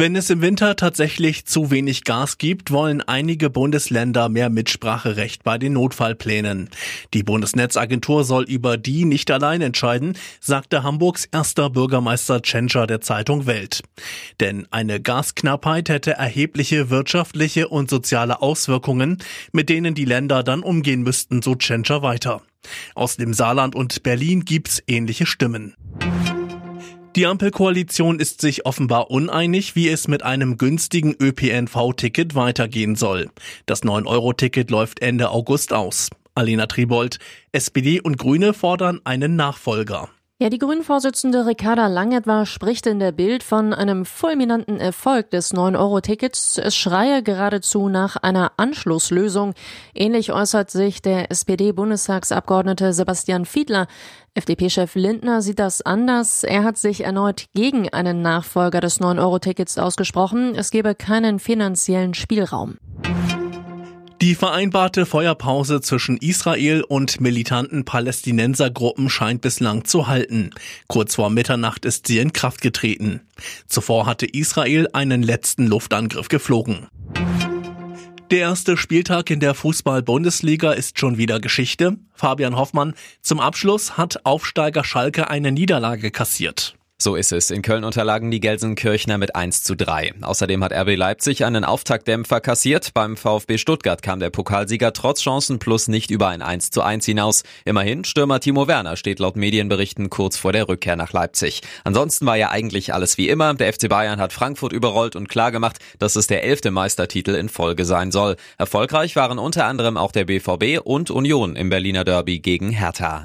Wenn es im Winter tatsächlich zu wenig Gas gibt, wollen einige Bundesländer mehr Mitspracherecht bei den Notfallplänen. Die Bundesnetzagentur soll über die nicht allein entscheiden, sagte Hamburgs erster Bürgermeister Tschentscher der Zeitung Welt. Denn eine Gasknappheit hätte erhebliche wirtschaftliche und soziale Auswirkungen, mit denen die Länder dann umgehen müssten, so Tschentscher weiter. Aus dem Saarland und Berlin gibt's ähnliche Stimmen. Die Ampelkoalition ist sich offenbar uneinig, wie es mit einem günstigen ÖPNV-Ticket weitergehen soll. Das 9-Euro-Ticket läuft Ende August aus. Alena Tribold, SPD und Grüne fordern einen Nachfolger. Ja, die Grünen-Vorsitzende Ricarda Langetwer spricht in der Bild von einem fulminanten Erfolg des 9-Euro-Tickets. Es schreie geradezu nach einer Anschlusslösung. Ähnlich äußert sich der SPD-Bundestagsabgeordnete Sebastian Fiedler. FDP-Chef Lindner sieht das anders. Er hat sich erneut gegen einen Nachfolger des 9-Euro-Tickets ausgesprochen. Es gebe keinen finanziellen Spielraum. Die vereinbarte Feuerpause zwischen Israel und militanten Palästinensergruppen scheint bislang zu halten. Kurz vor Mitternacht ist sie in Kraft getreten. Zuvor hatte Israel einen letzten Luftangriff geflogen. Der erste Spieltag in der Fußball-Bundesliga ist schon wieder Geschichte. Fabian Hoffmann, zum Abschluss hat Aufsteiger Schalke eine Niederlage kassiert. So ist es. In Köln unterlagen die Gelsenkirchner mit 1 zu 3. Außerdem hat RB Leipzig einen Auftaktdämpfer kassiert. Beim VfB Stuttgart kam der Pokalsieger trotz Chancen plus nicht über ein 1 zu 1 hinaus. Immerhin, Stürmer Timo Werner steht laut Medienberichten kurz vor der Rückkehr nach Leipzig. Ansonsten war ja eigentlich alles wie immer. Der FC Bayern hat Frankfurt überrollt und klargemacht, dass es der elfte Meistertitel in Folge sein soll. Erfolgreich waren unter anderem auch der BVB und Union im Berliner Derby gegen Hertha.